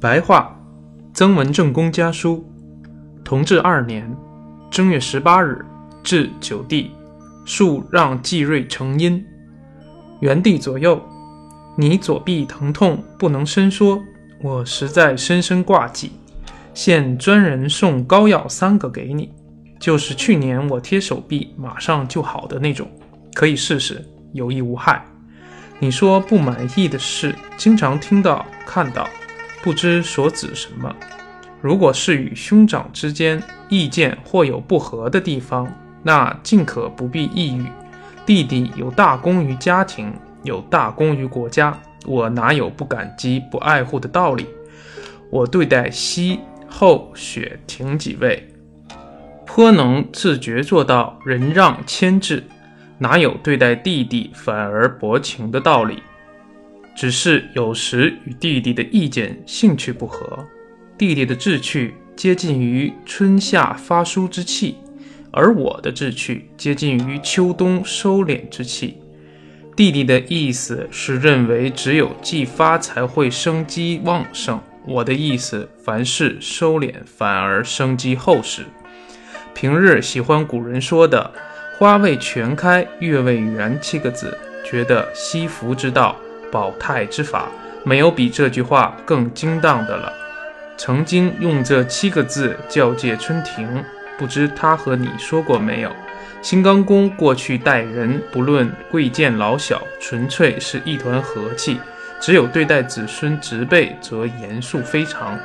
白话，曾文正公家书，同治二年正月十八日，至九弟，树让季瑞成阴。元帝左右，你左臂疼痛不能伸缩，我实在深深挂记，现专人送膏药三个给你，就是去年我贴手臂马上就好的那种，可以试试，有益无害。你说不满意的事，经常听到看到。不知所指什么。如果是与兄长之间意见或有不合的地方，那尽可不必抑郁。弟弟有大功于家庭，有大功于国家，我哪有不感激、不爱护的道理？我对待西、后、雪、亭几位，颇能自觉做到仁让谦制，哪有对待弟弟反而薄情的道理？只是有时与弟弟的意见、兴趣不合，弟弟的志趣接近于春夏发疏之气，而我的志趣接近于秋冬收敛之气。弟弟的意思是认为只有既发才会生机旺盛，我的意思凡事收敛反而生机厚实。平日喜欢古人说的“花未全开月未圆”七个字，觉得惜福之道。保泰之法，没有比这句话更精当的了。曾经用这七个字教诫春庭，不知他和你说过没有？新刚公过去待人，不论贵贱老小，纯粹是一团和气；只有对待子孙侄辈，则严肃非常。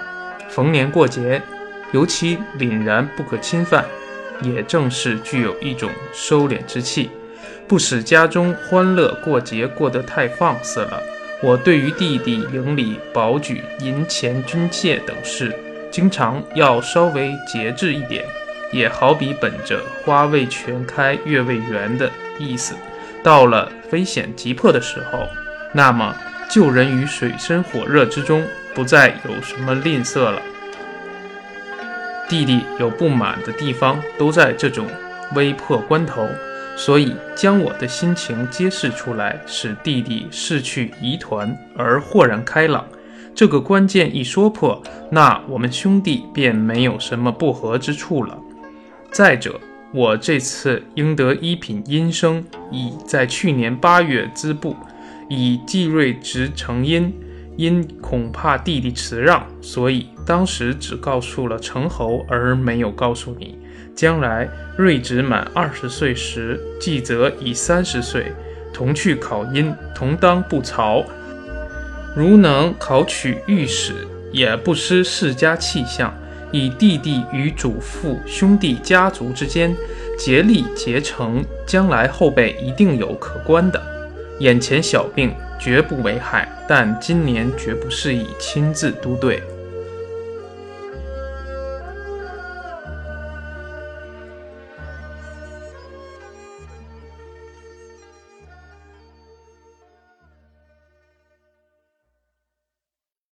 逢年过节，尤其凛然不可侵犯，也正是具有一种收敛之气。不使家中欢乐过节过得太放肆了。我对于弟弟营礼保举、银钱军械等事，经常要稍微节制一点。也好比本着花未全开月未圆的意思，到了危险急迫的时候，那么救人于水深火热之中，不再有什么吝啬了。弟弟有不满的地方，都在这种危迫关头。所以，将我的心情揭示出来，使弟弟逝去疑团而豁然开朗。这个关键一说破，那我们兄弟便没有什么不和之处了。再者，我这次应得一品阴生，已在去年八月滋布，以季瑞直成阴。因恐怕弟弟辞让，所以当时只告诉了程侯，而没有告诉你。将来睿子满二十岁时，季则已三十岁，同去考音，同当不曹。如能考取御史，也不失世家气象。以弟弟与祖父兄弟家族之间竭力结成，将来后辈一定有可观的。眼前小病绝不为害，但今年绝不适宜亲自督队。